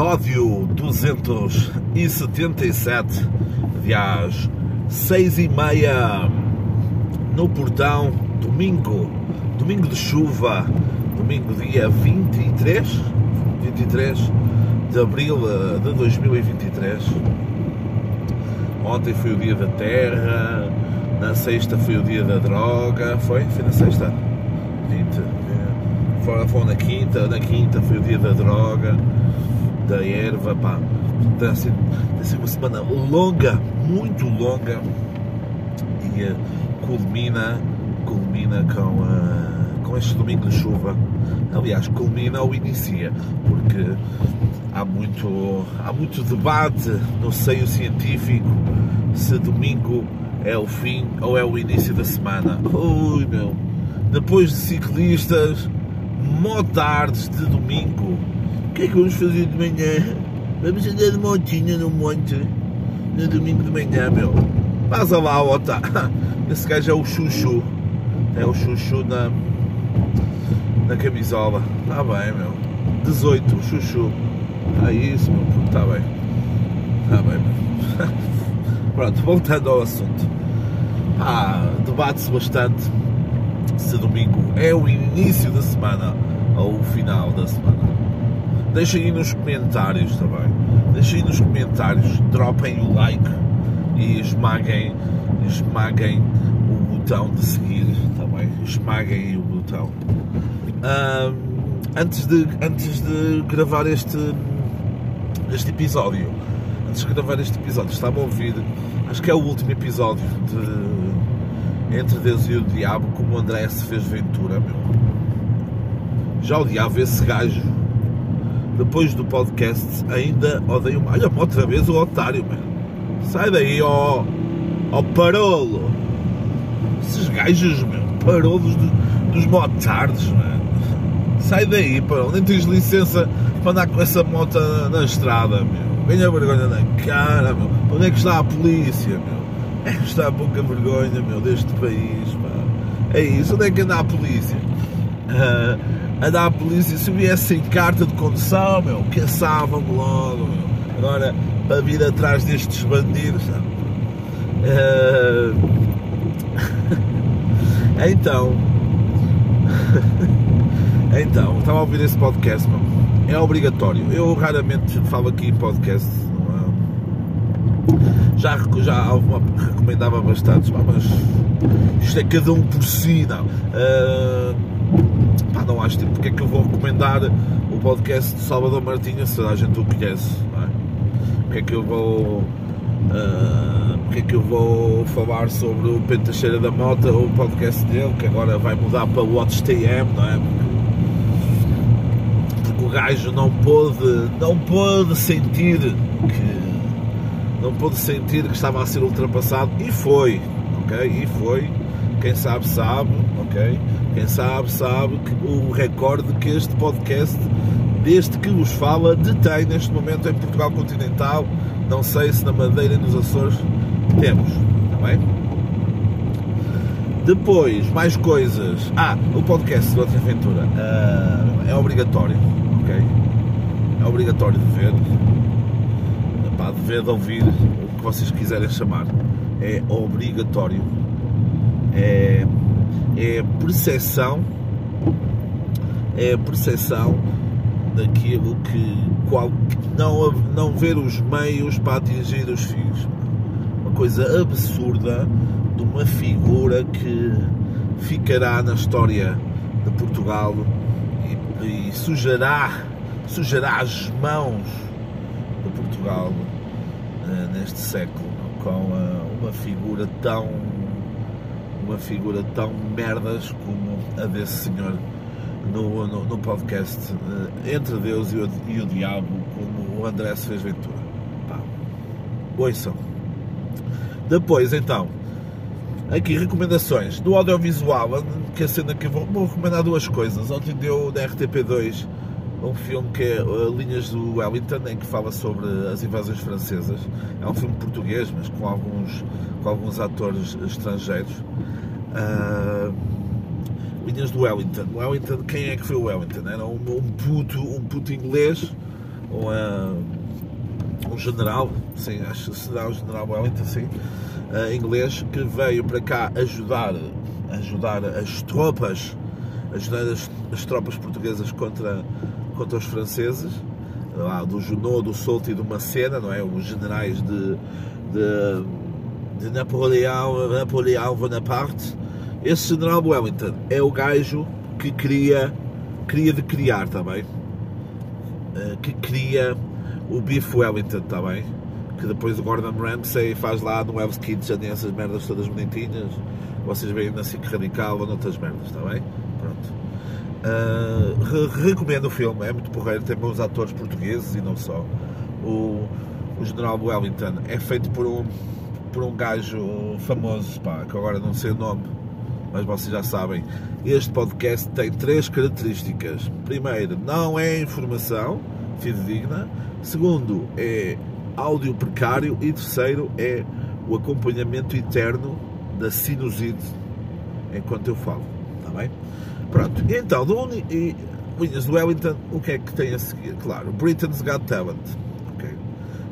episódio 277, aliás, 6 e meia no portão, domingo, domingo de chuva, domingo dia 23, 23 de abril eh, de 2023. Ontem foi o dia da terra, na sexta foi o dia da droga, foi? Foi na sexta? 20 fora foi na quinta, na quinta foi o dia da droga, da erva, pá. Tem sido uma semana longa, muito longa e uh, culmina, culmina com, uh, com este domingo de chuva. Aliás, culmina ou inicia, porque há muito, há muito debate no seio científico se domingo é o fim ou é o início da semana. Ui meu, depois de ciclistas motards de domingo. O que é que vamos fazer de manhã? Vamos andar de motinha no monte no domingo de manhã, meu. Passa lá, Ota. Esse gajo é o chuchu. É o chuchu na, na camisola. Está bem, meu. 18, o chuchu. Ah, isso, meu puto, está bem. Está bem, meu. Pronto, voltando ao assunto. Ah, debate-se bastante se domingo é o início da semana ou o final da semana. Deixem aí nos comentários também. Deixem aí nos comentários, dropem o like e esmaguem, esmaguem o botão de seguir também. Esmaguem o botão. Antes, de, antes de gravar este, este episódio, antes de gravar este episódio, estava a ouvir, acho que é o último episódio de Entre Deus e o Diabo, como o André se fez Ventura, meu já odiava esse gajo. Depois do podcast, ainda odeio. Olha-me outra vez o otário, mano. Sai daí, ó. ó parolo. Esses gajos, meu. Parolos dos, dos motards, mano. Sai daí, parolo. Nem tens licença para andar com essa moto na, na estrada, meu. Ganha vergonha na cara, meu. Onde é que está a polícia, meu? É que está a pouca vergonha, meu, deste país, pá. É isso, onde é que anda a polícia? Uh, andar a polícia, se viesse sem carta de condução, meu, caçavam-me logo, meu. Agora, para vir atrás destes bandidos, Uh... então, então, estava a ouvir esse podcast, meu. É obrigatório. Eu raramente falo aqui em podcast. É? Já, já uma, recomendava bastante, mas isto é cada um por si, não. Uh pá, não acho tipo, porque é que eu vou recomendar o podcast de Salvador Martinha se a gente o conhece, não é? Porque é que eu vou. Uh, porque é que eu vou falar sobre o Pedro da Mota, o podcast dele, que agora vai mudar para o Watch TM, não é? Porque, porque o gajo não pôde, não pôde sentir que não pôde sentir que estava a ser ultrapassado e foi, ok? E foi, quem sabe sabe, ok? Quem sabe, sabe que o recorde que este podcast, desde que vos fala, detém neste momento em Portugal continental. Não sei se na Madeira e nos Açores temos, está bem? Depois, mais coisas. Ah, o podcast do Outra Aventura uh, é obrigatório, ok? É obrigatório de ver. De ver, de ouvir, o que vocês quiserem chamar. É obrigatório. É é percepção, é percepção daquilo que, qual, não, não ver os meios para atingir os fins. Uma coisa absurda de uma figura que ficará na história de Portugal e, e sujará, sujará as mãos de Portugal uh, neste século com uh, uma figura tão uma figura tão merdas como a desse senhor no, no, no podcast uh, Entre Deus e o, e o, Diabo, como o André fez Ventura. Pá, ouçam. Depois, então, aqui recomendações do audiovisual, que a cena que eu vou, vou recomendar duas coisas. Ontem deu da RTP2 um filme que é uh, Linhas do Wellington, em que fala sobre as invasões francesas. É um filme português, mas com alguns, com alguns atores estrangeiros. Uh, Linhas do Wellington. Wellington, quem é que foi o Wellington? Era um, um, puto, um puto inglês um, um general, sim, acho que será o general Wellington, sim, uh, inglês, que veio para cá ajudar, ajudar as tropas, ajudar as, as tropas portuguesas contra, contra os franceses, lá do Junot, do Soult e do Macena, não é? Os generais de, de, de Napoleão, Napoleão Bonaparte. Esse general Wellington é o gajo que cria, cria de criar também, uh, que cria o Beef Wellington também, que depois o Gordon Ramsay faz lá no Hell's Kitchen essas merdas todas bonitinhas, vocês veem na SIC Radical ou noutras merdas, está bem? Pronto. Uh, re recomendo o filme, é muito porreiro, tem bons atores portugueses e não só. O, o General Wellington é feito por um, por um gajo famoso, pá, que agora não sei o nome, mas vocês já sabem. Este podcast tem três características. Primeiro, não é informação fidedigna. Segundo, é áudio precário. E terceiro, é o acompanhamento eterno da sinusite enquanto eu falo. Está bem? Pronto, então, do Uni, Williams Wellington, o que é que tem a seguir? Claro, Britain's Got Talent. Okay.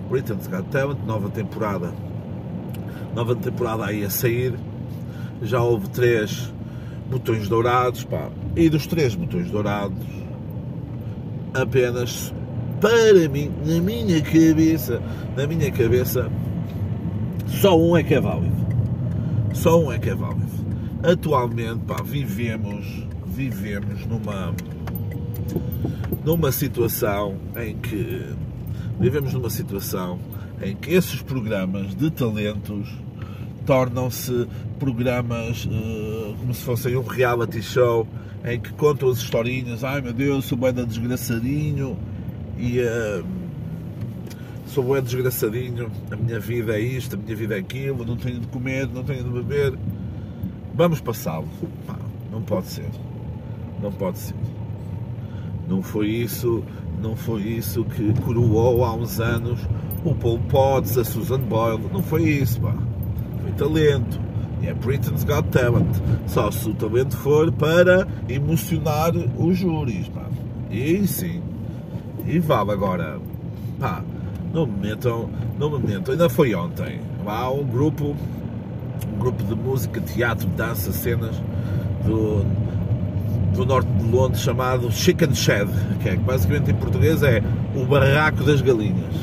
Britain's Got Talent, nova temporada. Nova temporada aí a sair. Já houve três botões dourados, pá. E dos três botões dourados, apenas para mim, na minha cabeça, na minha cabeça, só um é que é válido. Só um é que é válido. Atualmente, pá, vivemos vivemos numa numa situação em que vivemos numa situação em que esses programas de talentos tornam-se programas uh, como se fossem um reality show em que contam as historinhas, ai meu Deus, sou bem desgraçadinho e uh, sou bem desgraçadinho, a minha vida é isto, a minha vida é aquilo, não tenho de comer, não tenho de beber. Vamos passá-lo. Não pode ser. Não pode ser. Não foi isso, não foi isso que coroou há uns anos o Paul Potts, a Susan Boyle. Não foi isso, pá. Foi talento. E é Britain's Got Talent. Só se o talento for para emocionar os júris, pá. E sim. E vale agora. Pá, não me metam, não me metam. Ainda foi ontem. Há um grupo, um grupo de música, teatro, dança, cenas do do norte de Londres chamado Chicken Shed, que é basicamente em português é o barraco das galinhas.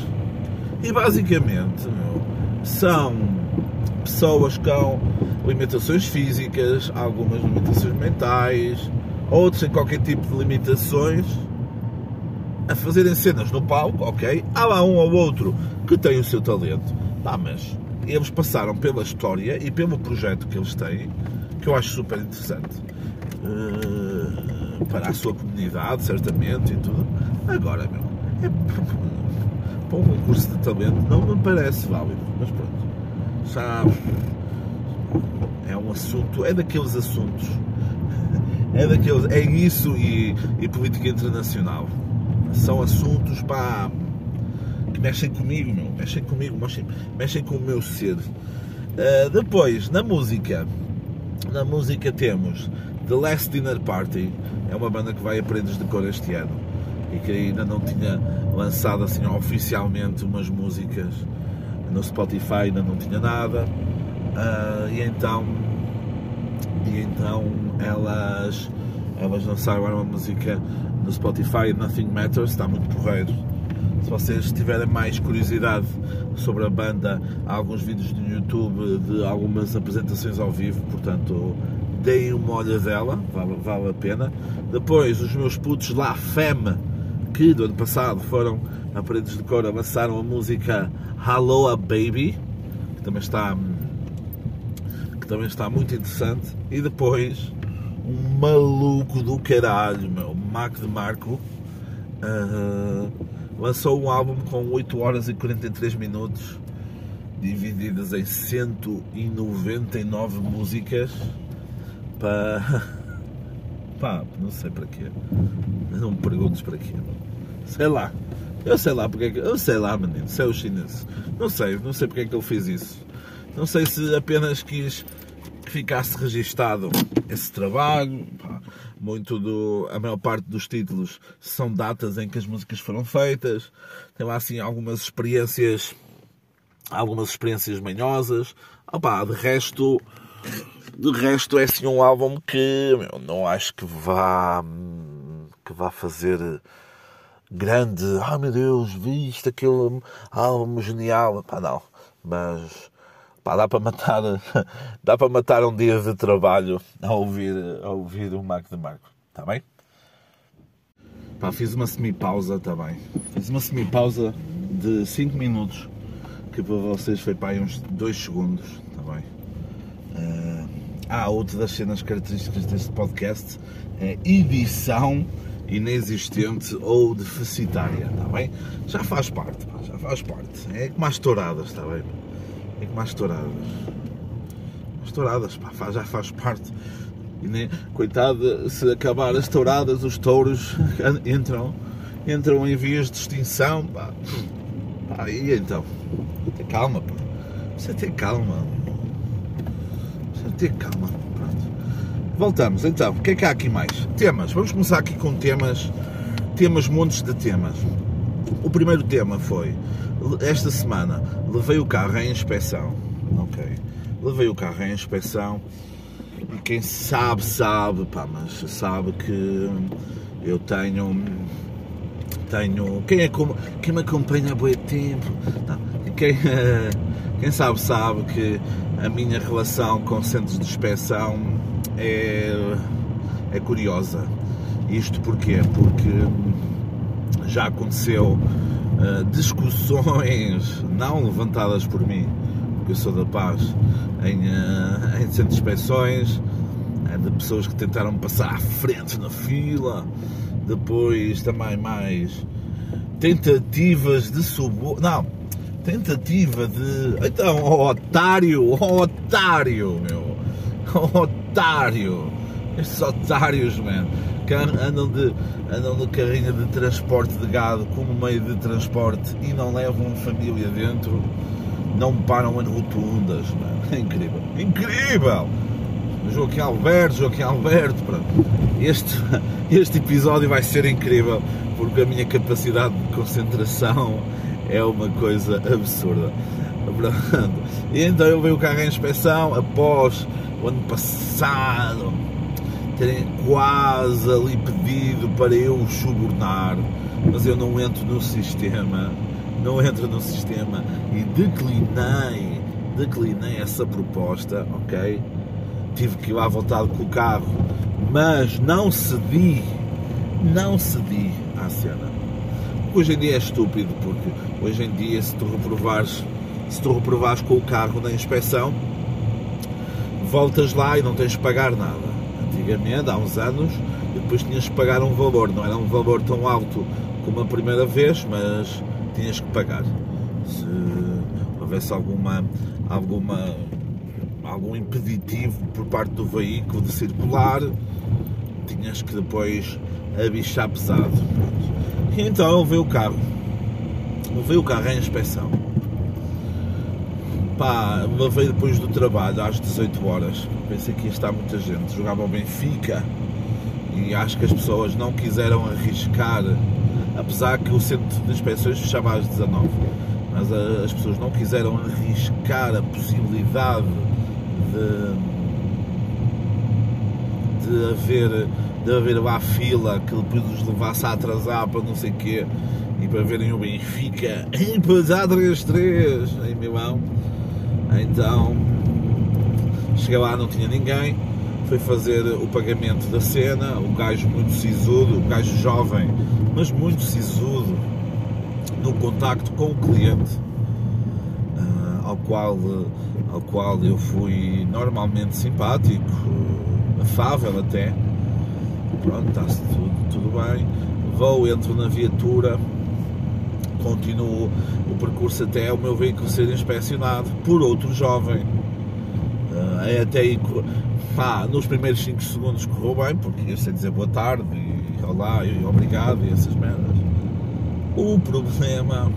E basicamente são pessoas com limitações físicas, algumas limitações mentais, outros sem qualquer tipo de limitações, a fazerem cenas no palco, ok? Há lá um ou outro que tem o seu talento, tá, mas eles passaram pela história e pelo projeto que eles têm, que eu acho super interessante. Uh, para a sua comunidade, certamente, e tudo. Agora, meu, é, para um concurso de talento não me parece válido, mas pronto. Já é um assunto, é daqueles assuntos, é daqueles, é isso e, e política internacional. São assuntos para que mexem comigo, meu, mexem comigo, mexem, mexem com o meu ser. Uh, depois, na música, na música temos The Last Dinner Party é uma banda que vai a de Cor este ano e que ainda não tinha lançado assim oficialmente umas músicas no Spotify, ainda não tinha nada. Uh, e então e então elas elas lançaram uma música no Spotify, Nothing Matters, está muito porreiro. Se vocês tiverem mais curiosidade sobre a banda, há alguns vídeos no YouTube de algumas apresentações ao vivo, portanto deem uma olhadela, vale, vale a pena. Depois, os meus putos La Femme, que do ano passado foram a Paredes de Cor, lançaram a música Hello Baby, que também está, que também está muito interessante. E depois, um maluco do caralho, meu, Mac de Marco, uh, lançou um álbum com 8 horas e 43 minutos, divididas em 199 músicas para. Pá, não sei para quê. Não me perguntes para quê. Sei lá. Eu sei lá porque é que. Eu sei lá, menino. Sei o chinês. Não sei, não sei porque é que ele fez isso. Não sei se apenas quis que ficasse registado esse trabalho. Pá. muito do. A maior parte dos títulos são datas em que as músicas foram feitas. Tem lá assim algumas experiências. Algumas experiências manhosas. Opa, de resto. De resto é assim um álbum que não acho que vá. que vá fazer grande. Ah meu Deus, viste aquele álbum genial. Pá, não. Mas Pá, dá para matar, dá para matar um dia de trabalho a ouvir, a ouvir o Mac de Marco. Está bem? Pá, fiz uma semi-pausa também. Fiz uma semi-pausa de 5 minutos, que para vocês foi aí uns 2 segundos. Está bem? Ah, outra das cenas características deste podcast é edição inexistente ou deficitária, está bem? Já faz parte, já faz parte. É como as touradas, está bem? é como as touradas. As touradas, pá, já faz parte. E nem, coitado, se acabar as touradas, os touros entram, entram em vias de extinção. Pá. Pá, e então? Ter calma, pá. Precisa ter calma. Ter calma. Pronto. Voltamos então. O que é que há aqui mais? Temas. Vamos começar aqui com temas. Temas, montes de temas. O primeiro tema foi esta semana levei o carro em inspeção. Ok. Levei o carro em inspeção e quem sabe, sabe, pá, mas sabe que eu tenho. Tenho. Quem, é, quem me acompanha há bom tempo. Não, quem, quem sabe, sabe que a minha relação com centros de inspeção é, é curiosa. Isto porquê? Porque já aconteceu uh, discussões não levantadas por mim, porque eu sou da paz, em, uh, em centros de inspeções, uh, de pessoas que tentaram passar à frente na fila, depois também mais tentativas de suborno. Não, tentativa de. Então, oh, otário, oh, otário, meu, oh, otário, estes otários, man andam de, andam de carrinha de transporte de gado como meio de transporte e não levam família dentro, não param em rotundas. É incrível, incrível! Joaquim Alberto, Joaquim Alberto, pronto. Este, este episódio vai ser incrível porque a minha capacidade de concentração é uma coisa absurda. Pronto. E então eu veio o carro em inspeção após o ano passado terem quase ali pedido para eu subornar, mas eu não entro no sistema, não entro no sistema e declinei, declinei essa proposta, ok? Tive que ir à vontade com o carro, mas não cedi, não cedi à cena. Hoje em dia é estúpido, porque hoje em dia se tu reprovares, se tu reprovares com o carro na inspeção, voltas lá e não tens de pagar nada antigamente, há uns anos, depois tinhas que pagar um valor, não era um valor tão alto como a primeira vez, mas tinhas que pagar. Se houvesse alguma, alguma, algum impeditivo por parte do veículo de circular, tinhas que depois abichar pesado. E então levei o carro, levei o carro em inspeção Pá, levei depois do trabalho às 18 horas. Pensei que ia estar muita gente. Jogava o Benfica e acho que as pessoas não quiseram arriscar, apesar que o centro de inspeções fechava às 19. Mas as pessoas não quiseram arriscar a possibilidade de, de haver de haver lá fila que depois os levasse a atrasar para não sei quê e para verem o Benfica empatar 3-3 em Milão então cheguei lá, não tinha ninguém, fui fazer o pagamento da cena, o gajo muito sisudo, o gajo jovem, mas muito sisudo no contacto com o cliente, uh, ao, qual, ao qual eu fui normalmente simpático, afável até. Pronto, está-se tudo, tudo bem. Vou, entro na viatura, continuo o percurso até o meu veículo ser inspecionado por outro jovem. Uh, até aí, pá, nos primeiros 5 segundos correu bem, porque eu sei dizer boa tarde e olá e obrigado e essas merdas. O problema.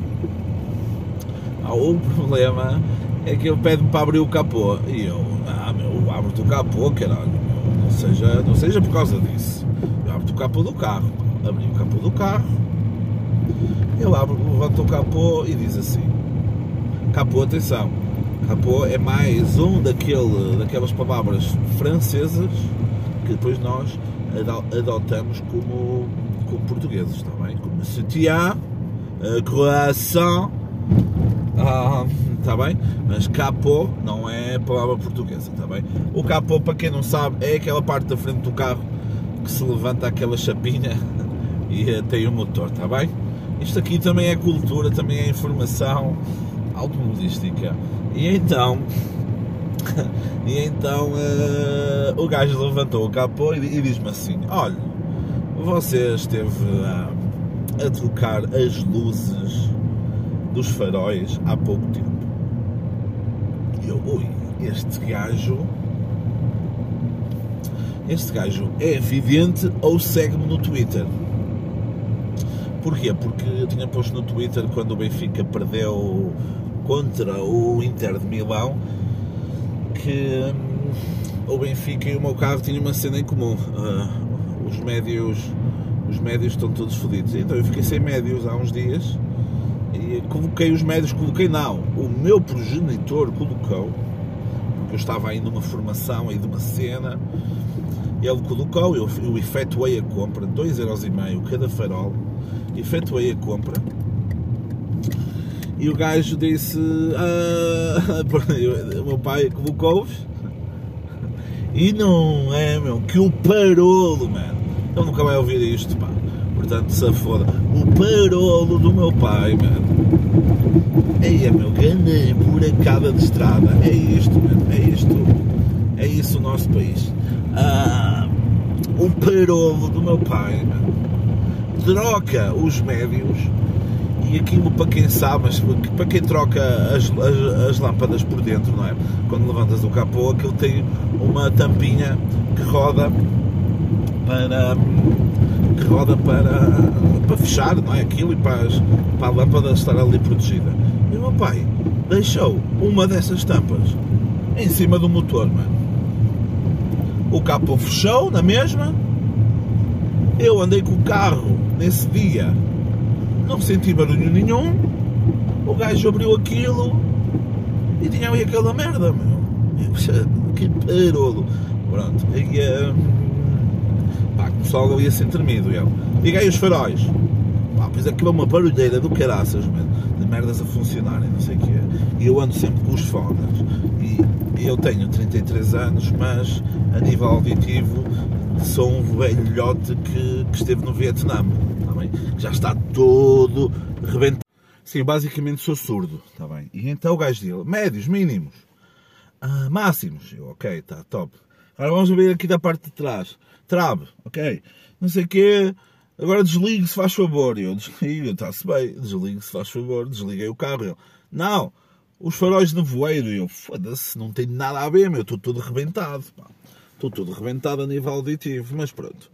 Ah, o problema é que ele pede-me para abrir o capô. E eu, ah, meu, abro-te o capô, caralho. Não seja, não seja por causa disso. Eu abro o capô do carro, abri o capô do carro, eu abro, levanto o capô e diz assim, capô, atenção, capô é mais um daquele, daquelas palavras francesas que depois nós adotamos como, como portugueses, está bem? Como soutien, uh, croissant, uh, está bem? Mas capô não é palavra portuguesa, está bem? O capô, para quem não sabe, é aquela parte da frente do carro que se levanta aquela chapinha e tem o motor, está bem? Isto aqui também é cultura, também é informação automobilística. E então, e então uh, o gajo levantou o capô e, e diz-me assim: Olha, você esteve uh, a trocar as luzes dos faróis há pouco tempo. E eu, ui, este gajo. Este gajo é evidente ou segue-me no Twitter? Porquê? Porque eu tinha posto no Twitter quando o Benfica perdeu contra o Inter de Milão que hum, o Benfica e o meu carro tinham uma cena em comum. Uh, os médios os médios estão todos fodidos. Então eu fiquei sem médios há uns dias e coloquei os médios, coloquei não, o meu progenitor colocou, porque eu estava aí numa formação aí de uma cena, ele colocou, eu, eu efetuei a compra, 2,5€ cada farol, efetuei a compra e o gajo disse: ah, O meu pai colocou-vos e não é, meu, que o parolo, mano. Ele nunca vai ouvir isto, pá. Portanto, se foda. O parolo do meu pai, mano. É, meu, grande buracada de estrada. É isto, mano. É isto. É isso o nosso país. Ah, o parolo do meu pai, mano. Troca os médios e aquilo para quem sabe, mas para quem troca as, as, as, lâmpadas por dentro, não é? Quando levantas o capô, aquilo tem uma tampinha que roda para que roda para, para fechar, não é? Aquilo e para, as, para a lâmpada estar ali protegida. E o meu pai deixou uma dessas tampas em cima do motor, mano. O capô fechou na mesma. Eu andei com o carro nesse dia não senti barulho nenhum. O gajo abriu aquilo e tinha ali aquela merda, meu. Que parolo. Pronto. E, uh, pá, começou ali a ser tremido. Eu. Liguei os faróis. Pá, pois aquilo é uma barulheira do caraças, mano. De merdas a funcionarem, não sei o quê. E eu ando sempre com os fones. E eu tenho 33 anos, mas a nível auditivo sou um velhote que, que esteve no Vietnã Já está todo rebentado. Sim, basicamente sou surdo, está bem? E então o gajo dele, médios, mínimos, ah, máximos. Eu, ok, está top. Agora vamos ver aqui da parte de trás. Trave, ok. Não sei o quê. Agora desligue se faz favor. Eu desligo, está-se bem. Desligue se faz favor. Desliguei o carro. Eu, não, os faróis de voeiro. Eu, foda-se, não tem nada a ver, meu. Estou todo rebentado. Estou todo rebentado a nível auditivo. Mas pronto.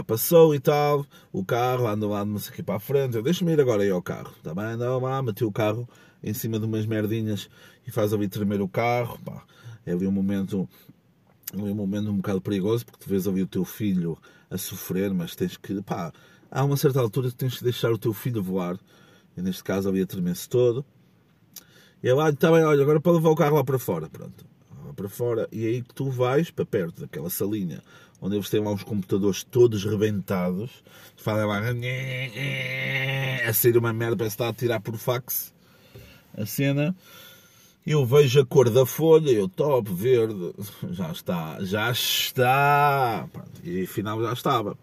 Passou e tal, o carro, anda lá, não sei o que, para a frente. Eu deixo-me ir agora aí ao carro. Tá bem? Não, lá, meti o carro em cima de umas merdinhas e faz ali tremer o carro. Pá, é ali um momento, ali um momento um bocado perigoso, porque tu vês ali o teu filho a sofrer, mas tens que, pá, há uma certa altura que tens que deixar o teu filho voar. E neste caso ali a tremer-se todo. E é lá, está bem, olha, agora para levar o carro lá para fora, pronto. Lá para fora. E aí que tu vais para perto daquela salinha onde eles têm lá os computadores todos rebentados, fazem lá a sair uma merda, parece que está a tirar por fax a cena. Eu vejo a cor da folha, eu top, verde, já está, já está, e afinal já estava.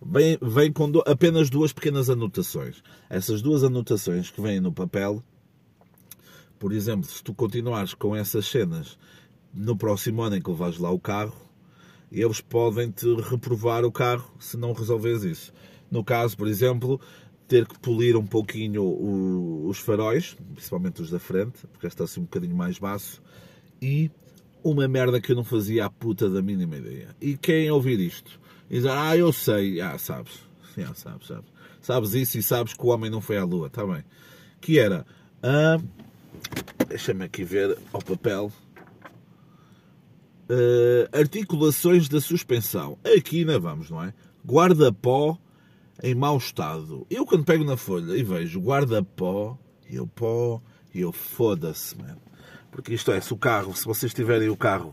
Vem, com do, apenas duas pequenas anotações. Essas duas anotações que vêm no papel, por exemplo, se tu continuares com essas cenas no próximo ano em que levares lá o carro, eles podem te reprovar o carro se não resolveres isso. No caso, por exemplo, ter que polir um pouquinho o, os faróis, principalmente os da frente, porque está assim um bocadinho mais baixo, e uma merda que eu não fazia a puta da mínima ideia. E quem ouvir isto e dizer, ah, eu sei, ah, sabes, ah, sabes, sabes, sabes isso e sabes que o homem não foi à lua, está bem. Que era, ah, deixa-me aqui ver ao papel, uh, articulações da suspensão. Aqui ainda vamos, não é? guarda-pó em mau estado. Eu quando pego na folha e vejo guarda-pó, eu pó, eu foda-se, mano. Porque isto é, se o carro, se vocês tiverem o carro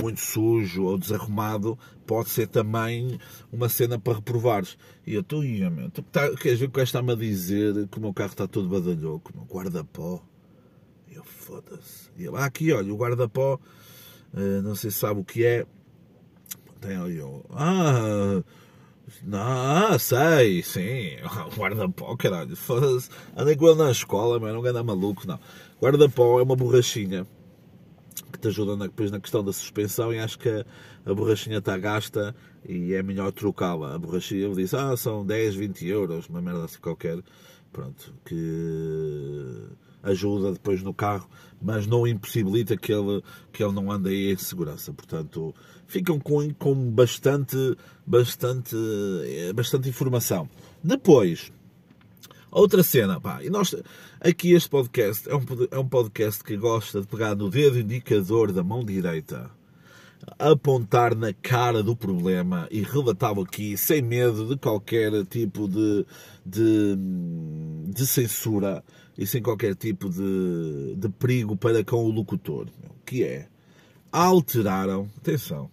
muito sujo ou desarrumado, pode ser também uma cena para reprovares. E eu estou, ia, meu, tu, tá, queres ver o que está-me a dizer que o meu carro está todo badalhoco, meu guarda-pó. Eu foda-se. E ele, ah, aqui, olha, o guarda-pó, não sei se sabe o que é. Tem ali, eu, ah, ah, sei, sim. Guarda-pó, caralho. Andei com ele na escola, mas não anda maluco, não. Guarda-pó é uma borrachinha que te ajuda na, depois na questão da suspensão e acho que a, a borrachinha está gasta e é melhor trocá-la. A borrachinha, ele disse, ah, são 10, 20 euros, uma merda assim qualquer. Pronto, que ajuda depois no carro, mas não impossibilita que ele, que ele não ande aí em segurança. Portanto, ficam com, com bastante, bastante, eh, bastante informação. Depois, outra cena, pá, e nós, aqui este podcast é um, é um podcast que gosta de pegar no dedo indicador da mão direita, apontar na cara do problema e relatá-lo aqui sem medo de qualquer tipo de, de, de censura e sem qualquer tipo de, de perigo para com o locutor, que é alteraram, atenção,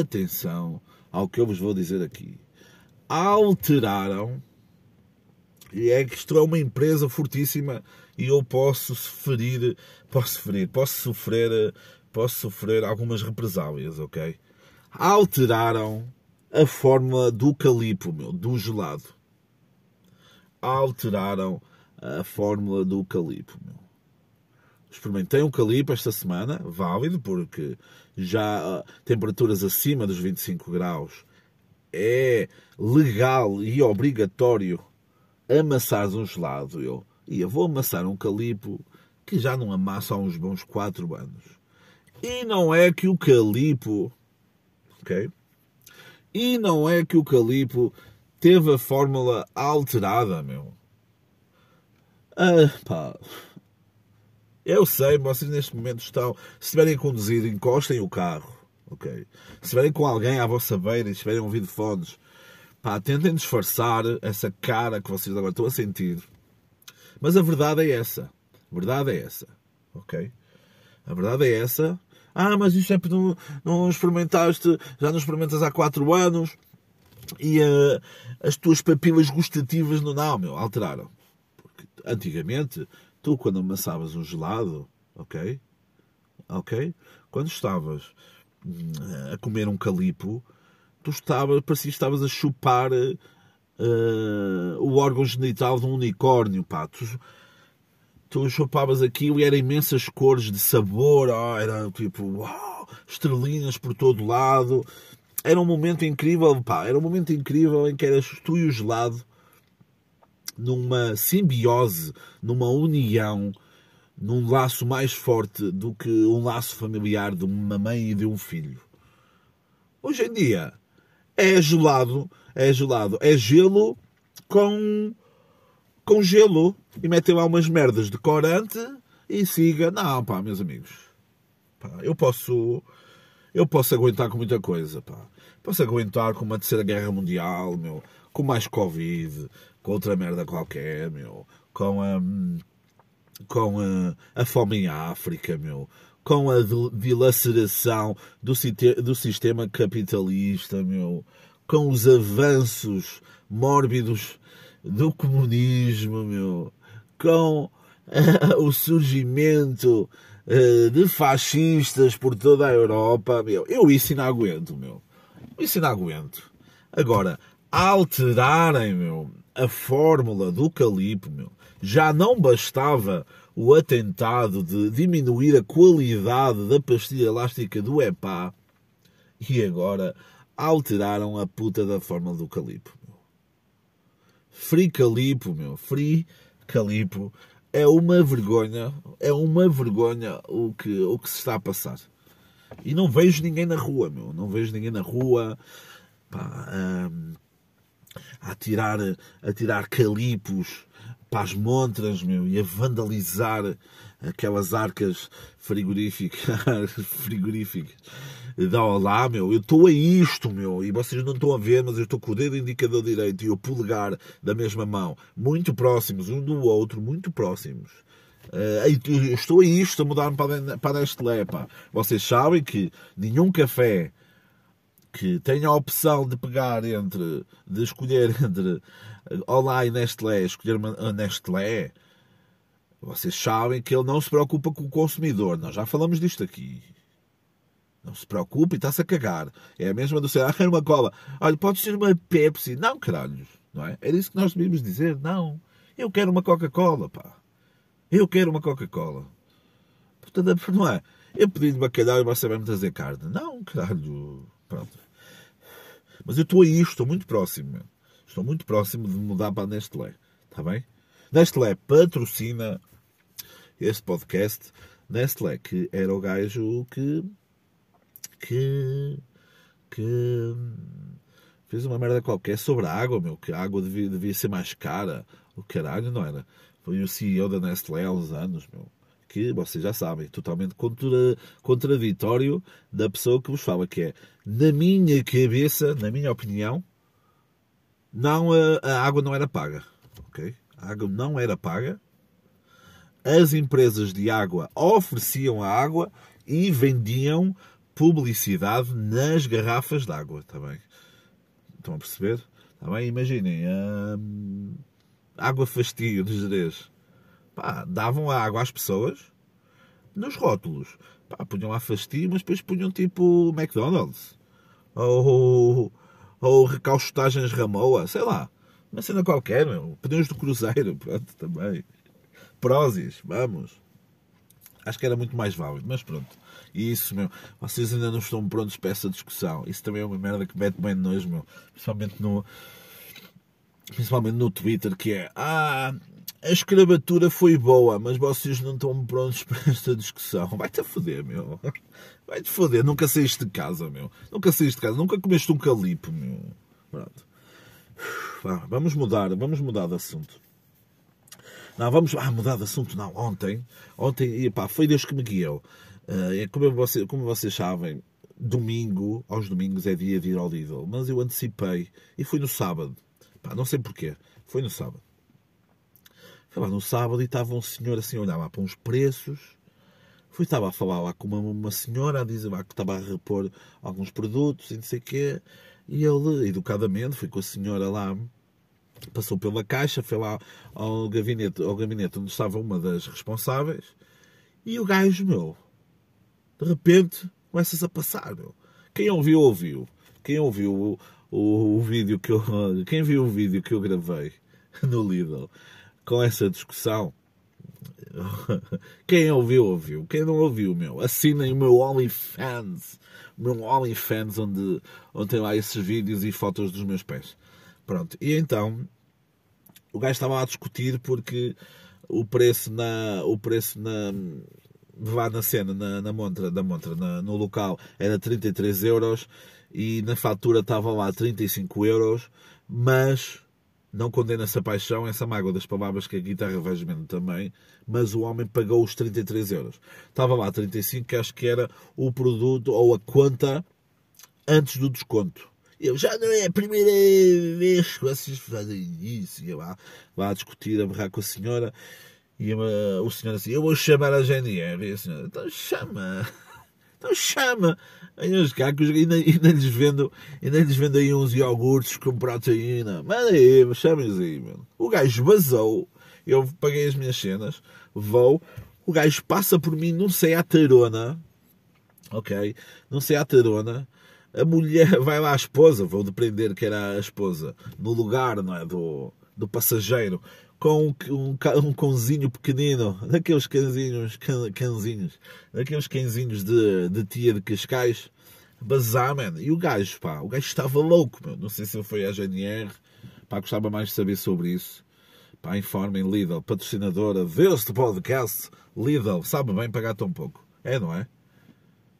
atenção ao que eu vos vou dizer aqui, alteraram, e é que isto é uma empresa fortíssima e eu posso ferir, posso ferir, posso sofrer, posso sofrer algumas represálias, ok? Alteraram a fórmula do calipo, meu, do gelado. Alteraram a fórmula do calipo, experimentei um calipo esta semana, válido, porque já temperaturas acima dos 25 graus é legal e obrigatório amassar um gelado. Eu, eu vou amassar um calipo que já não amasso há uns bons 4 anos. E não é que o calipo, ok? E não é que o calipo teve a fórmula alterada, meu. Ah, pá. Eu sei, vocês neste momento estão. Se estiverem a conduzir, encostem o carro. Ok? Se estiverem com alguém à vossa beira e estiverem ouvir fones, pá, tentem disfarçar essa cara que vocês agora estão a sentir. Mas a verdade é essa. A verdade é essa. Ok? A verdade é essa. Ah, mas isto é porque não, não experimentaste, já não experimentas há 4 anos e uh, as tuas papilas gustativas não, não, meu, alteraram. Porque antigamente tu quando amassavas um gelado, ok? Ok? Quando estavas hum, a comer um calipo, tu estavas, parecia que estavas a chupar uh, o órgão genital de um unicórnio, pá. Tu, tu chupavas aquilo e eram imensas cores de sabor, oh, era tipo, uau, estrelinhas por todo lado. Era um momento incrível, pá, era um momento incrível em que eras tu e o gelado numa simbiose, numa união, num laço mais forte do que um laço familiar de uma mãe e de um filho. Hoje em dia é gelado, é gelado, é gelo com com gelo e metem lá umas merdas de corante e siga. Não, pá, meus amigos. Pá, eu posso eu posso aguentar com muita coisa, pá. Posso aguentar com uma terceira guerra mundial, meu, com mais Covid, com outra merda qualquer, meu, com a, com a, a fome em África, meu, com a dilaceração do, do sistema capitalista, meu, com os avanços mórbidos do comunismo, meu, com o surgimento de fascistas por toda a Europa, meu, eu isso não aguento, meu, isso não aguento. Agora, alterarem, meu, a fórmula do calipo, meu, já não bastava o atentado de diminuir a qualidade da pastilha elástica do EPA e agora alteraram a puta da fórmula do calipo. Free calipo, meu, free calipo é uma vergonha, é uma vergonha o que, o que se está a passar. E não vejo ninguém na rua, meu, não vejo ninguém na rua. Pá, hum, a tirar, a tirar calipos para as montras, meu, e a vandalizar aquelas arcas frigoríficas, frigoríficas. Dá lá, meu, eu estou a isto, meu, e vocês não estão a ver, mas eu estou com o dedo indicador direito e o polegar da mesma mão, muito próximos um do outro, muito próximos. Uh, estou a isto, a mudar-me para, este lepa. Vocês sabem que nenhum café que tenha a opção de pegar entre, de escolher entre Olá e Nestlé, escolher uma Nestlé, vocês sabem que ele não se preocupa com o consumidor. Nós já falamos disto aqui. Não se preocupe está-se a cagar. É a mesma do ser, ah, uma cola. Olha, pode ser uma Pepsi. Não, caralho. Não é? Era isso que nós devíamos dizer. Não. Eu quero uma Coca-Cola, pá. Eu quero uma Coca-Cola. Portanto, não é? Eu pedi-lhe bacalhau e você vai-me trazer carne. Não, caralho. Pronto. Mas eu estou aí, estou muito próximo. Estou muito próximo de mudar para a Nestlé. Está bem? Nestlé patrocina este podcast. Nestlé, que era o gajo que. que. que. fez uma merda qualquer sobre a água, meu. Que a água devia, devia ser mais cara. O caralho, não era? Foi o CEO da Nestlé há uns anos, meu. Que vocês já sabem, totalmente contra, contraditório da pessoa que vos fala, que é, na minha cabeça, na minha opinião, não a, a água não era paga. Ok? A água não era paga. As empresas de água ofereciam a água e vendiam publicidade nas garrafas de água também. Estão a perceber? Também imaginem, hum, água fastio de Jerez. Pá, davam a água às pessoas nos rótulos. Pá, punham lá fastio, mas depois punham tipo McDonald's. Ou, ou recaustagens Ramoa, sei lá. Uma cena qualquer, meu. Pneus do Cruzeiro, pronto, também. Prozis, vamos. Acho que era muito mais válido, mas pronto. E isso, meu, vocês ainda não estão prontos para essa discussão. Isso também é uma merda que mete bem nojo, meu. Principalmente no. Principalmente no Twitter, que é. Ah, a escravatura foi boa, mas vocês não estão prontos para esta discussão. Vai-te a foder, meu. Vai-te foder. Nunca saíste de casa, meu. Nunca saíste de casa. Nunca comeste um calipo, meu. Pronto. Vamos mudar, vamos mudar de assunto. Não, vamos ah, mudar de assunto, não. Ontem, ontem, e, pá, foi Deus que me guiou. Uh, como, você, como vocês sabem, domingo, aos domingos é dia de ir ao Lidl, mas eu antecipei e fui no sábado. Pá, não sei porquê, foi no sábado. Foi lá no sábado e estava um senhor assim a olhar lá para uns preços. Fui, estava a falar lá com uma, uma senhora a dizer lá que estava a repor alguns produtos e não sei o quê. E ele, educadamente, foi com a senhora lá, passou pela caixa, foi lá ao gabinete, ao gabinete onde estava uma das responsáveis, e o gajo, meu, de repente, começa-se a passar, meu. Quem ouviu, ouviu. Quem ouviu o, o, o, vídeo que eu. Quem viu o vídeo que eu gravei no Lidl com essa discussão. Quem ouviu, ouviu. Quem não ouviu, meu, assinem o meu OnlyFans meu OnlyFans onde, onde tem lá esses vídeos e fotos dos meus pés. Pronto, e então o gajo estava a discutir porque o preço na o preço na lá na cena, na, na montra, da montra, na, no local, era 33 euros e na fatura estava lá 35 euros, mas não condena essa paixão, essa mágoa das palavras que a guitarra vai gemendo também, mas o homem pagou os 33 euros. Estava lá 35, que acho que era o produto ou a conta antes do desconto. Eu já não é a primeira vez que vocês fazem isso. E lá, lá a discutir, a berrar com a senhora. E o senhor assim, eu vou chamar a GNR. E a senhora, então chama. Então chama. Aí os cacos ainda, ainda, lhes vendo, ainda lhes vendo aí uns iogurtes com proteína. Manda aí, chamem aí, mano. O gajo vazou. Eu paguei as minhas cenas. Vou. O gajo passa por mim, não sei a tarona. Ok? Não sei a tarona. A mulher vai lá, a esposa, vou depreender que era a esposa, no lugar, não é? Do, do passageiro com um, um cãozinho pequenino, daqueles cãezinhos, can, cãezinhos, daqueles cãezinhos de, de tia de Cascais, bazar, man. E o gajo, pá, o gajo estava louco, meu. Não sei se ele foi à GNR, pá, gostava mais de saber sobre isso. Pá, informem Lidl, patrocinadora deste podcast, Lidl, sabe bem pagar tão pouco. É, não é?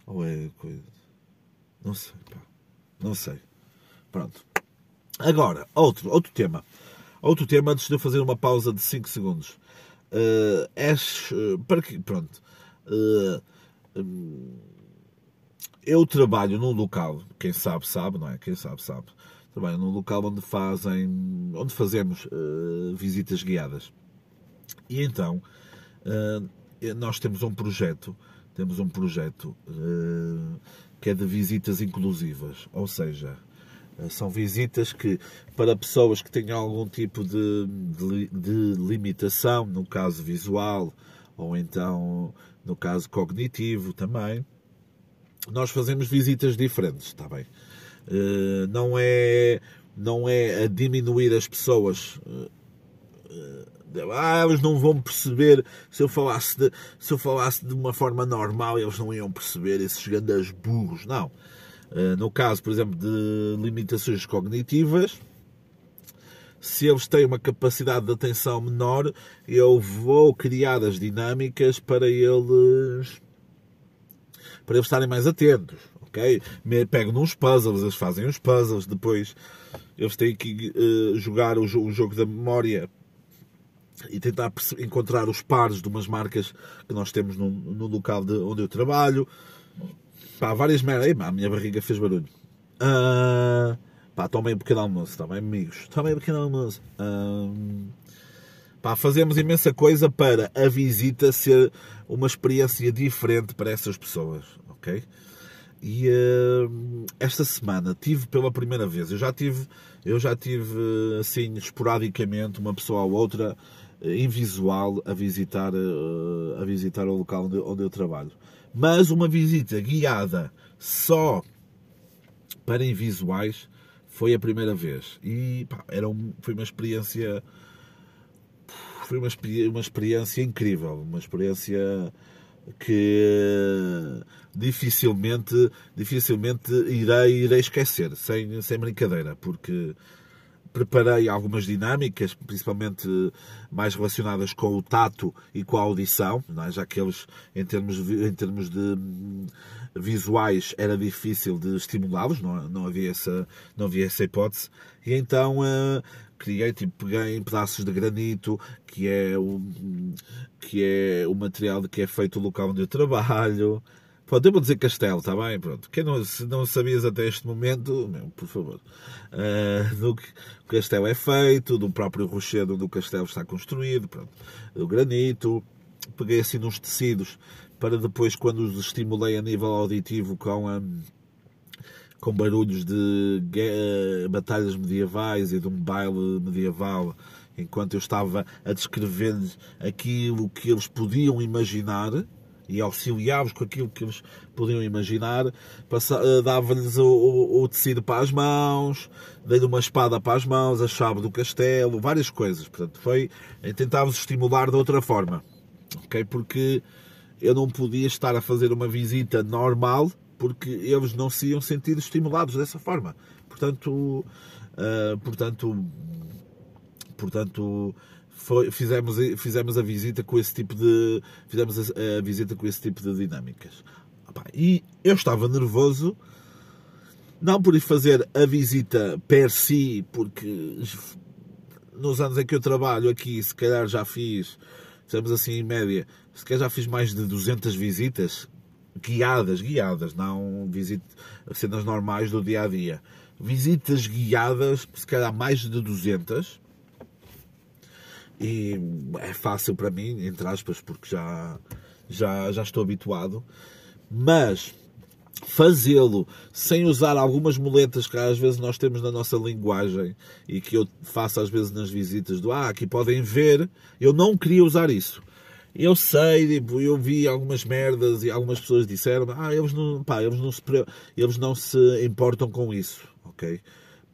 Ou é coisa... Não sei, pá. Não sei. Pronto. Agora, outro, outro tema. Outro tema antes de eu fazer uma pausa de 5 segundos. Uh, és, uh, para que, pronto. Uh, um, eu trabalho num local, quem sabe, sabe, não é? Quem sabe, sabe. Trabalho num local onde fazem, onde fazemos uh, visitas guiadas. E então, nós temos um projeto, temos um projeto que é de visitas inclusivas, ou seja, são visitas que, para pessoas que têm algum tipo de, de, de, limitação, no caso visual, ou então no caso cognitivo também, nós fazemos visitas diferentes, está bem? Uh, não é não é a diminuir as pessoas. Uh, ah, eles não vão perceber se eu falasse de, se eu falasse de uma forma normal, eles não iam perceber esses grandes burros. Não. No caso, por exemplo, de limitações cognitivas, se eles têm uma capacidade de atenção menor, eu vou criar as dinâmicas para eles para eles estarem mais atentos, ok? Pego nos puzzles, eles fazem os puzzles, depois eles têm que uh, jogar o, o, jogo da memória e tentar encontrar os pares de umas marcas que nós temos no, no local de, onde eu trabalho. Pá, várias merdas. a minha barriga fez barulho. Uh, pá, tomem um pequeno almoço, está bem, amigos? Tomem um pequeno almoço. Uh, Pá, fazemos imensa coisa para a visita ser uma experiência diferente para essas pessoas, ok? E uh, esta semana tive pela primeira vez, eu já tive, eu já tive assim esporadicamente uma pessoa ou outra uh, em visual a visitar, a visitar o local onde, onde eu trabalho. Mas uma visita guiada só para invisuais foi a primeira vez. E pá, era um, foi uma experiência foi uma, uma experiência incrível, uma experiência que dificilmente, dificilmente irei, irei esquecer, sem, sem brincadeira, porque preparei algumas dinâmicas, principalmente mais relacionadas com o tato e com a audição, é? já que eles, em termos, em termos de hum, visuais, era difícil de estimulá-los, não, não, havia essa, não havia essa hipótese, e então uh, criei, tipo, peguei em pedaços de granito, que é o, que é o material de que é feito o local onde eu trabalho. Pronto, eu vou dizer castelo, está bem? Pronto. Quem não, se não sabias até este momento, meu, por favor, uh, do que o castelo é feito, do próprio rochedo onde o castelo está construído, pronto, do granito, peguei assim nos tecidos para depois, quando os estimulei a nível auditivo com a com barulhos de batalhas medievais e de um baile medieval, enquanto eu estava a descrever-lhes aquilo que eles podiam imaginar e auxiliava-os com aquilo que eles podiam imaginar, eh, dava-lhes o, o, o, tecido para as mãos, dei-lhe uma espada para as mãos, a chave do castelo, várias coisas. Portanto, foi tentava-os estimular de outra forma, ok? Porque eu não podia estar a fazer uma visita normal porque eles não se iam sentir estimulados dessa forma. Portanto, uh, portanto, portanto foi, fizemos, fizemos a visita com esse tipo de fizemos a, a visita com esse tipo de dinâmicas. E eu estava nervoso não por ir fazer a visita per si, porque nos anos em que eu trabalho aqui, se calhar já fiz, estamos assim em média, se calhar já fiz mais de 200 visitas guiadas, guiadas, não visite, cenas normais do dia a dia. Visitas guiadas, se calhar mais de 200. E é fácil para mim, entre aspas, porque já, já, já estou habituado. Mas fazê-lo sem usar algumas muletas que às vezes nós temos na nossa linguagem e que eu faço às vezes nas visitas do ah, aqui podem ver, eu não queria usar isso. Eu sei, tipo, eu vi algumas merdas e algumas pessoas disseram, ah, eles não, pá, eles não se, eles não se importam com isso, ok?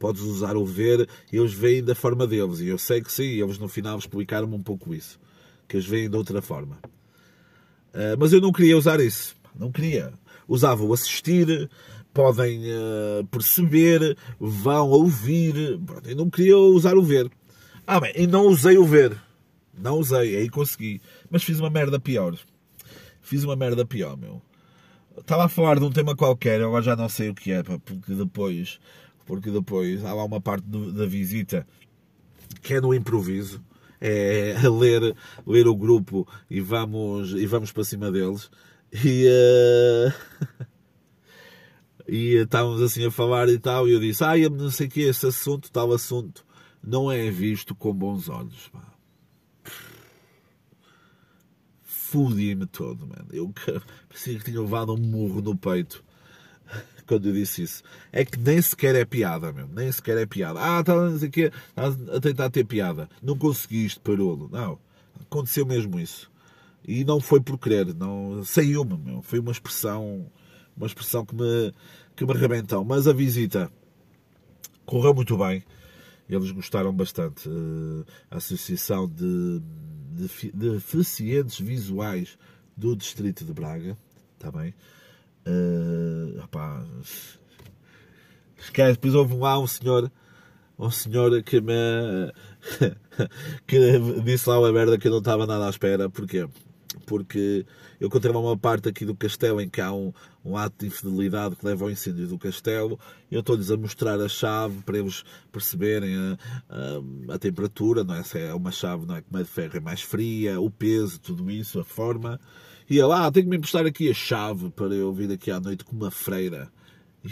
Podes usar o ver, eles veem da forma deles, e eu sei que sim, eles no final explicaram-me um pouco isso, que eles veem de outra forma. Uh, mas eu não queria usar isso, não queria. Usava o assistir, podem uh, perceber, vão ouvir, pronto, eu não queria usar o ver. Ah, bem, e não usei o ver não usei, aí consegui. Mas fiz uma merda pior. Fiz uma merda pior, meu. Estava a falar de um tema qualquer, agora já não sei o que é, porque depois, porque depois há lá uma parte do, da visita que é no improviso, é a ler, ler o grupo e vamos, e vamos para cima deles. E, uh... e estávamos assim a falar e tal, e eu disse, ah, não sei o que, esse assunto, tal assunto, não é visto com bons olhos. Fudi-me todo, mano. Eu parecia que tinha levado um murro no peito quando eu disse isso. É que nem sequer é piada, mesmo. Nem sequer é piada. Ah, estava a, a tentar ter piada. Não conseguiste, parolo. Não. Aconteceu mesmo isso. E não foi por querer. Não, saiu-me, meu. Foi uma expressão, uma expressão que me, que me arrebentou. Mas a visita correu muito bem. Eles gostaram bastante. Eh, a Associação de, de Deficientes Visuais do Distrito de Braga. Está bem? Uh, esquece, depois houve lá um senhor, um senhor que me que disse lá uma merda que eu não estava nada à espera. Porquê? Porque eu encontrei uma parte aqui do castelo em que há um, um ato de infidelidade que leva ao incêndio do castelo. Eu estou-lhes a mostrar a chave para eles perceberem a, a, a, temperatura, não é? Se é uma chave, não é? Como é de ferro, é mais fria, o peso, tudo isso, a forma. E ele, ah, tenho que me emprestar aqui a chave para eu vir aqui à noite com uma freira.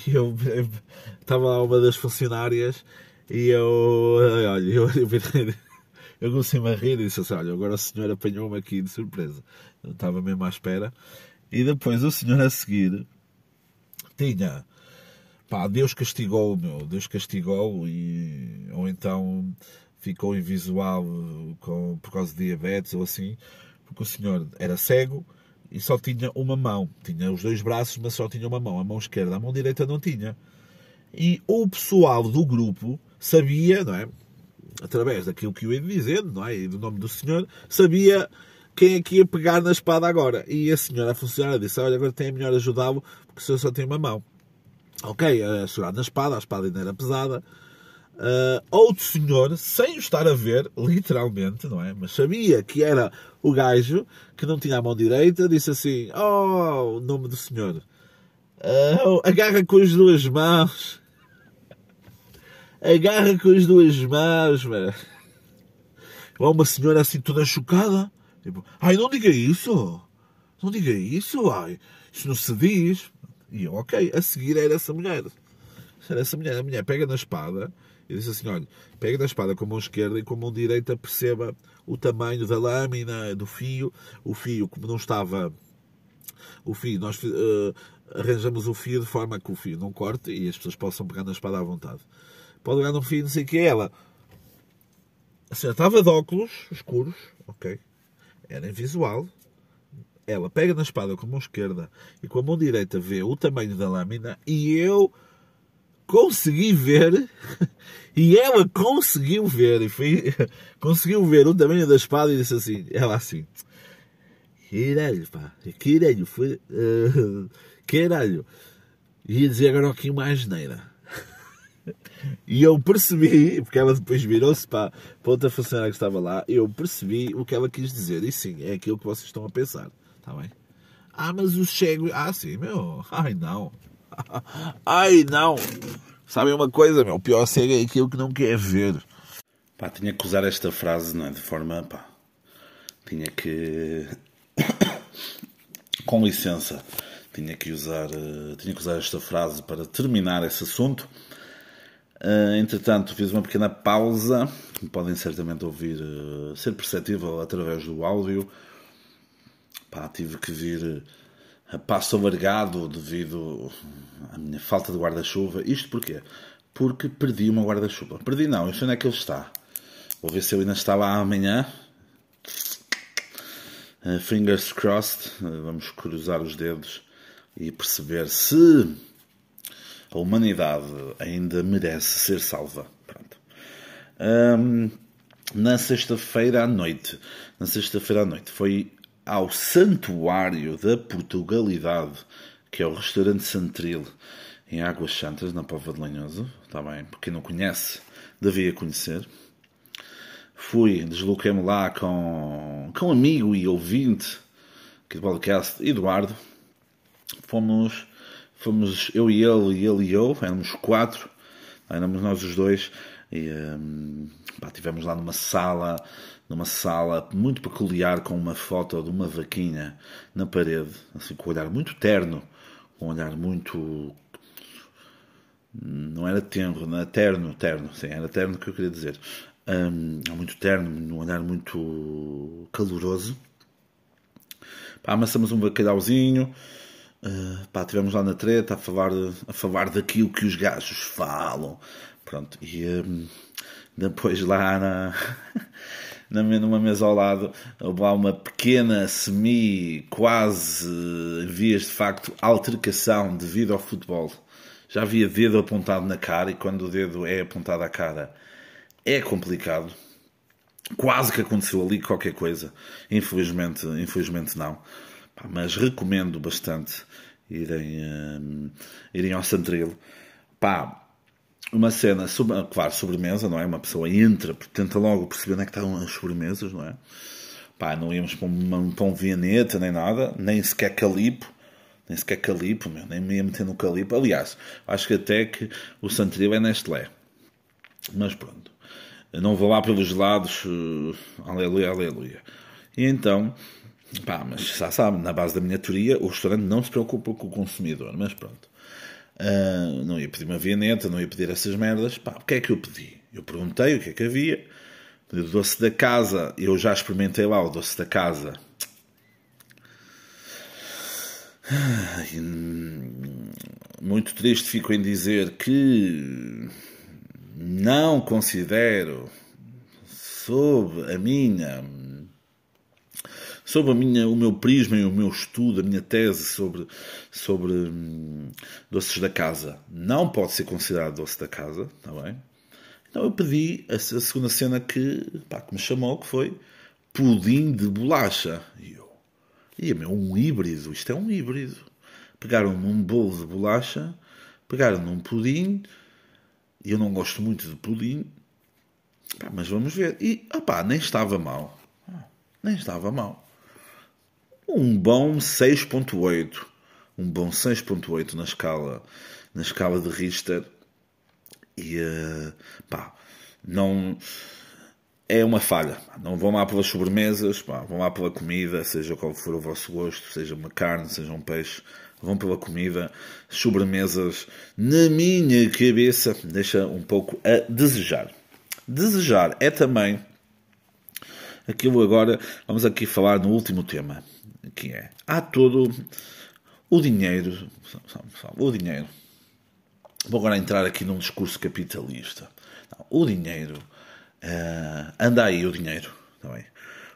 E eu estava lá uma das funcionárias e eu, olha, eu, eu, eu comecei-me a rir e disse assim: olha, agora o senhor apanhou-me aqui de surpresa. Eu estava mesmo à espera. E depois o senhor a seguir tinha, pá, Deus castigou, meu, Deus castigou e, ou então ficou invisual com, por causa de diabetes ou assim, porque o senhor era cego e só tinha uma mão. Tinha os dois braços, mas só tinha uma mão. A mão esquerda, a mão direita não tinha. E o pessoal do grupo sabia, não é? Através daquilo que eu ia dizendo, não é? E do nome do senhor, sabia quem é que ia pegar na espada agora. E a senhora, a funcionária, disse: Olha, agora tem melhor ajudá-lo, porque o senhor só tem uma mão. Ok, a segurar na espada, a espada ainda era pesada. Uh, outro senhor, sem o estar a ver, literalmente, não é? Mas sabia que era o gajo que não tinha a mão direita, disse assim: Oh, o nome do senhor, uh, agarra com as duas mãos, agarra com as duas mãos, mano. Ou uma senhora assim toda chocada, tipo, ai, não diga isso, não diga isso, ai, isso não se diz. E eu, ok, a seguir era essa mulher. Era essa mulher, a mulher pega na espada e disse assim: olha, pega na espada com a mão esquerda e com a mão direita perceba o tamanho da lâmina, do fio. O fio, como não estava. O fio, nós uh, arranjamos o fio de forma que o fio não corte e as pessoas possam pegar na espada à vontade. Pode pegar no fio, não sei o que ela. Assim, estava de óculos escuros, ok. Era invisual. Ela pega na espada com a mão esquerda e com a mão direita vê o tamanho da lâmina e eu consegui ver e ela conseguiu ver e foi, conseguiu ver o tamanho da espada e disse assim, ela assim caralho pá, caralho foi, uh, caralho ia dizer agora aqui uma asneira e eu percebi, porque ela depois virou-se para, para outra funcionária que estava lá, eu percebi o que ela quis dizer. E sim, é aquilo que vocês estão a pensar. Está bem? Ah, mas o cego. Ah, sim, meu. Ai, não. Ai, não. Sabem uma coisa, meu? O pior cego é aquilo que não quer ver. Pá, tinha que usar esta frase, não é? De forma, pá... Tinha que... Com licença. Tinha que usar, uh, tinha que usar esta frase para terminar esse assunto. Uh, entretanto, fiz uma pequena pausa, podem certamente ouvir, uh, ser perceptível através do áudio. Pá, tive que vir passo alargado devido à minha falta de guarda-chuva. Isto porquê? Porque perdi uma guarda-chuva. Perdi não, eu sei onde é que ele está. Vou ver se ele ainda está lá amanhã. Uh, fingers crossed. Uh, vamos cruzar os dedos e perceber se a humanidade ainda merece ser salva. Um, na sexta-feira à noite, na sexta-feira à noite, foi ao Santuário da Portugalidade, que é o restaurante Santril, em Águas Santas, na Pova de Lanhoso. Está bem? Porque quem não conhece, devia conhecer. Fui, desloquei-me lá com, com um amigo e ouvinte aqui do podcast, Eduardo. Fomos, fomos eu e ele, e ele e eu, éramos quatro, éramos nós os dois, E um, pá, tivemos lá numa sala, numa sala muito peculiar com uma foto de uma vaquinha na parede, assim com um olhar muito terno, com um olhar muito não era tenro, não era terno, terno, sim, era terno que eu queria dizer. Um, muito terno, num olhar muito caloroso. Pá, amassamos um bacalhauzinho, uh, pá, tivemos lá na treta a falar, a falar daquilo que os gajos falam. Pronto, e um, depois lá na, numa mesa ao lado, houve uma pequena, semi, quase, vias de facto, altercação devido ao futebol já havia dedo apontado na cara e quando o dedo é apontado à cara é complicado. Quase que aconteceu ali qualquer coisa. Infelizmente, infelizmente não. mas recomendo bastante irem, uh, irem ao Santril. Pá, uma cena, sobre, claro, sobremesa, não é? Uma pessoa entra, tenta logo perceber onde é que estão as sobremesas, não é? Pá, não íamos para um, para um vianeta nem nada, nem sequer calipo nem sequer calipo, meu, nem me ia meter no calipo. Aliás, acho que até que o Santril é Nestlé. Mas pronto, eu não vou lá pelos lados, uh, aleluia, aleluia. E então, pá, mas já sabe, na base da minha teoria, o restaurante não se preocupa com o consumidor, mas pronto. Uh, não ia pedir uma vianeta, não ia pedir essas merdas. Pá, o que é que eu pedi? Eu perguntei o que é que havia. O doce da casa, eu já experimentei lá o doce da casa muito triste fico em dizer que não considero sob a minha sob a minha, o meu prisma e o meu estudo, a minha tese sobre, sobre hum, doces da casa, não pode ser considerado doce da casa, está bem? Então eu pedi a, a segunda cena que, pá, que me chamou, que foi pudim de bolacha. E eu, e meu, um híbrido, isto é um híbrido. Pegaram num bolo de bolacha, pegaram num pudim, e eu não gosto muito de pudim, pá, mas vamos ver. E, opá, nem estava mal. Nem estava mal. Um bom 6.8. Um bom 6.8 na escala, na escala de Richter. E, uh, pá, não é uma falha. Não vão lá pelas sobremesas, pá, vão lá pela comida, seja qual for o vosso gosto, seja uma carne, seja um peixe, vão pela comida. Sobremesas, na minha cabeça, deixa um pouco a desejar. Desejar é também aquilo agora, vamos aqui falar no último tema, que é, há todo o dinheiro, o dinheiro, vou agora entrar aqui num discurso capitalista. o dinheiro Uh, anda aí o dinheiro. Tá bem?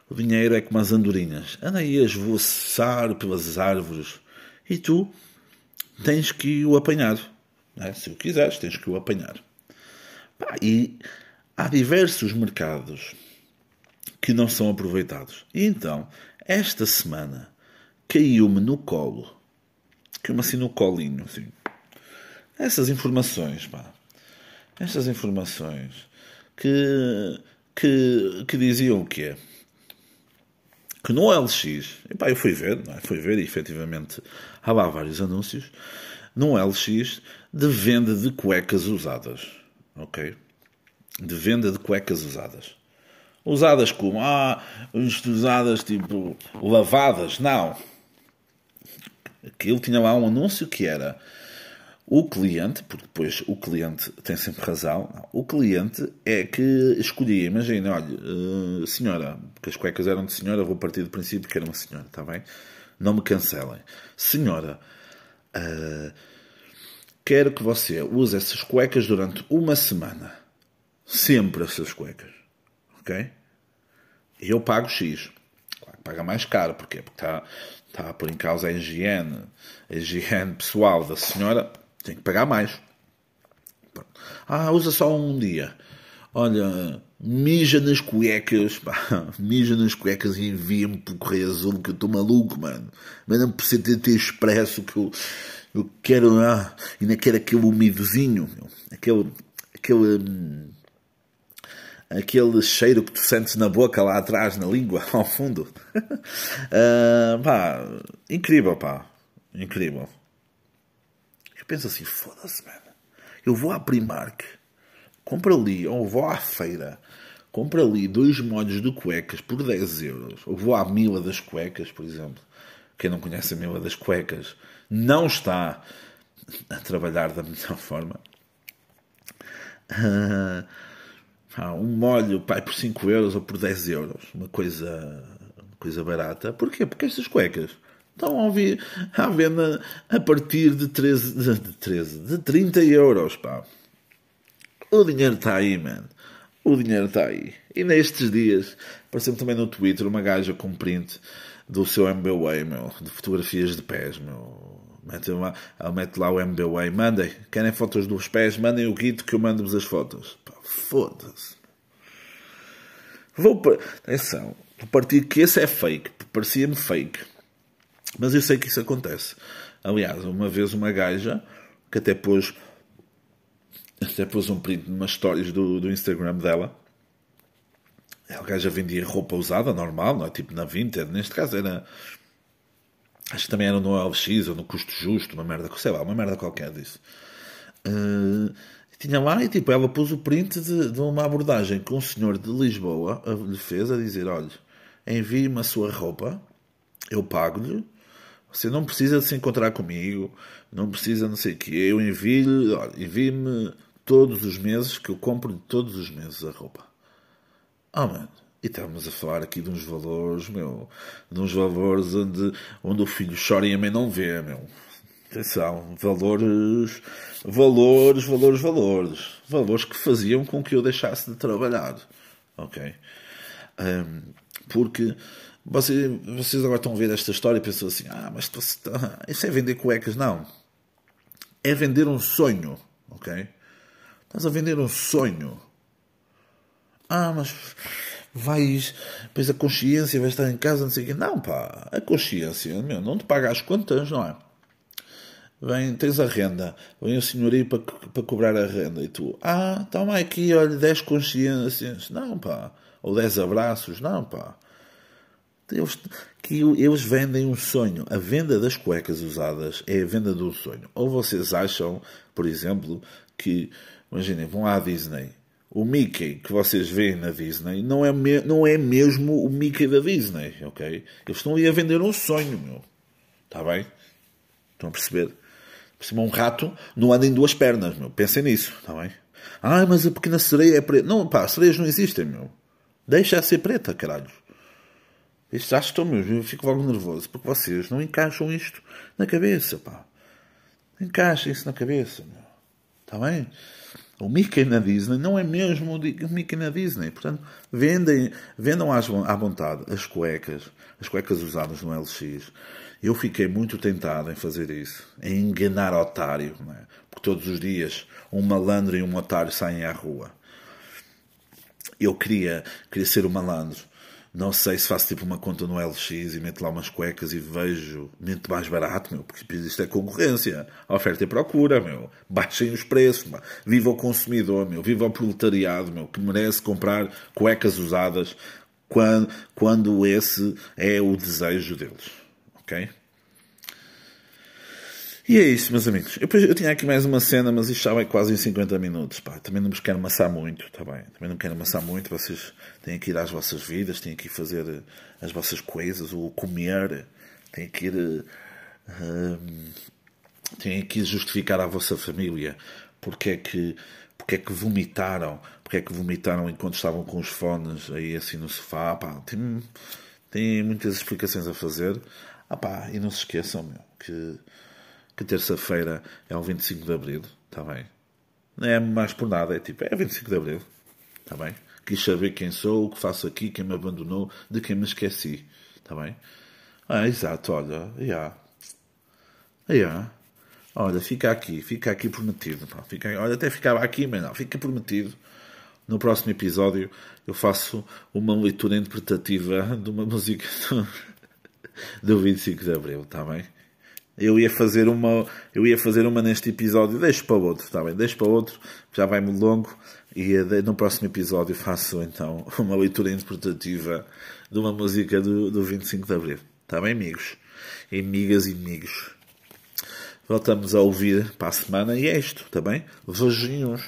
O dinheiro é como as andorinhas. Anda aí a esvoaçar pelas árvores. E tu tens que o apanhar. É? Se o quiseres, tens que o apanhar. Pá, e há diversos mercados que não são aproveitados. E então, esta semana, caiu-me no colo. Caiu-me assim no colinho. Assim. Essas informações, pá. Estas informações que, que, que diziam o quê? Que no LX, epá, eu fui ver, é? fui ver e efetivamente há lá vários anúncios, no LX de venda de cuecas usadas. Ok? De venda de cuecas usadas. Usadas como, ah, usadas tipo lavadas. Não. Aquilo tinha lá um anúncio que era o cliente, porque depois o cliente tem sempre razão, não, o cliente é que escolhia. Imagina, olha, uh, senhora, porque as cuecas eram de senhora, vou partir do princípio que era uma senhora, está bem? Não me cancelem. Senhora, uh, quero que você use essas cuecas durante uma semana. Sempre essas cuecas. Ok? E eu pago X. Claro, paga mais caro. Porquê? Porque está, a pôr em causa a higiene, a higiene pessoal da senhora tem que pagar mais. Ah, usa só um dia. Olha, mija nas cuecas, pá, mija nas cuecas e envia-me por correio azul que eu estou maluco, mano. Manda-me por CTT expresso que eu, eu quero, ah, ainda quero aquele umidozinho, aquele, aquele, hum, aquele cheiro que tu sentes na boca lá atrás, na língua, ao fundo. uh, pá, incrível, pá, incrível penso assim, foda-se, mano. Eu vou à Primark, compra ali, ou vou à feira, compra ali dois molhos de cuecas por 10 euros, ou vou à Mila das Cuecas, por exemplo. Quem não conhece a Mila das Cuecas não está a trabalhar da melhor forma. Uh, um molho pai, por 5 euros ou por 10 euros, uma coisa, uma coisa barata. Porquê? Porque estas cuecas estão a, ouvir, à venda a partir de 13, de 13, de 30 euros, pá. O dinheiro está aí, man. O dinheiro está aí. E nestes dias, apareceu também no Twitter uma gaja com print do seu MBWay, meu, de fotografias de pés, meu. Mete lá, ela mete lá o MBWay, mandem, querem fotos dos pés, mandem o guito que eu mando-vos as fotos. Foda-se. Vou para. Atenção, vou partir que esse é fake, parecia-me fake. Mas eu sei que isso acontece. Aliás, uma vez uma gaja que até pôs até pôs um print umas stories do, do Instagram dela. A gaja vendia roupa usada, normal, não é? Tipo na Vinted. Neste caso era. Acho que também era no LX ou no custo justo, uma merda, sei lá, uma merda qualquer disso. Uh, tinha lá e tipo, ela pôs o print de, de uma abordagem que um senhor de Lisboa lhe fez a dizer: olha, envie-me a sua roupa, eu pago-lhe você não precisa de se encontrar comigo, não precisa não sei o quê. Eu envio-lhe, envie-me todos os meses, que eu compro todos os meses a roupa. Oh, mano. E estamos a falar aqui de uns valores, meu, de uns valores onde, onde o filho chora e a mãe não vê, meu. Atenção, valores, valores, valores, valores. Valores que faziam com que eu deixasse de trabalhar. Ok? Um, porque vocês, vocês agora estão a ver esta história e pensam assim: ah, mas está... isso é vender cuecas. Não. É vender um sonho. Ok? Estás a vender um sonho. Ah, mas vais. Depois a consciência vai estar em casa, não sei o quê. Não, pá. A consciência, meu, não te paga as contas, não é? Vem, tens a renda. Vem o senhorio para, para cobrar a renda. E tu, ah, toma aqui, olha, 10 consciências. Não, pá. Ou 10 abraços. Não, pá. Que eles vendem um sonho. A venda das cuecas usadas é a venda de um sonho. Ou vocês acham, por exemplo, que, imaginem, vão à Disney. O Mickey que vocês veem na Disney não é, me, não é mesmo o Mickey da Disney, ok? Eles estão ali a vender um sonho, meu. Está bem? Estão a perceber? Por cima, um rato não anda em duas pernas, meu. Pensem nisso, está bem? Ah, mas a pequena sereia é preta. Não, pá, sereias não existem, meu. Deixa-a ser preta, caralho. Isto já estou mesmo, eu fico logo nervoso, porque vocês não encaixam isto na cabeça, pá. Encaixem isso na cabeça, meu. Está bem? O Mickey na Disney não é mesmo o Mickey na Disney. Portanto, vendem, vendam à vontade as cuecas, as cuecas usadas no LX. Eu fiquei muito tentado em fazer isso, em enganar otário, é? porque todos os dias um malandro e um otário saem à rua. Eu queria, queria ser o malandro não sei se faço tipo uma conta no LX e meto lá umas cuecas e vejo muito mais barato, meu, porque isto é concorrência. Oferta e procura, meu. Baixem os preços, meu. Viva o consumidor, meu. Viva o proletariado, meu, que merece comprar cuecas usadas quando, quando esse é o desejo deles. Ok? E é isso, meus amigos. Eu, eu tinha aqui mais uma cena, mas isto já vai quase em 50 minutos. Pá. Também não vos quero amassar muito, tá bem? Também não quero amassar muito. Vocês têm que ir às vossas vidas, têm que ir fazer eh, as vossas coisas, o comer, têm que ir. Uh, têm que justificar à vossa família porque é que, porque é que vomitaram, porque é que vomitaram enquanto estavam com os fones aí assim no sofá. Pá. Tem, tem muitas explicações a fazer. Ah, pá, e não se esqueçam, meu, que que terça-feira é o 25 de Abril, está bem? Não é mais por nada, é tipo, é 25 de Abril, está bem? Quis saber quem sou, o que faço aqui, quem me abandonou, de quem me esqueci, está bem? Ah, exato, olha, já. Yeah. Olha, fica aqui, fica aqui prometido. Pá, fica, olha, até ficava aqui, mas não, fica prometido. No próximo episódio eu faço uma leitura interpretativa de uma música do 25 de Abril, está bem? Eu ia fazer uma, eu ia fazer uma neste episódio, deixo para outro, está bem? Deixo para outro, já vai muito longo e no próximo episódio faço então uma leitura interpretativa de uma música do, do 25 de Abril. Está bem, amigos? E amigas e amigos. Voltamos a ouvir para a semana e é isto, está bem? Beijinhos.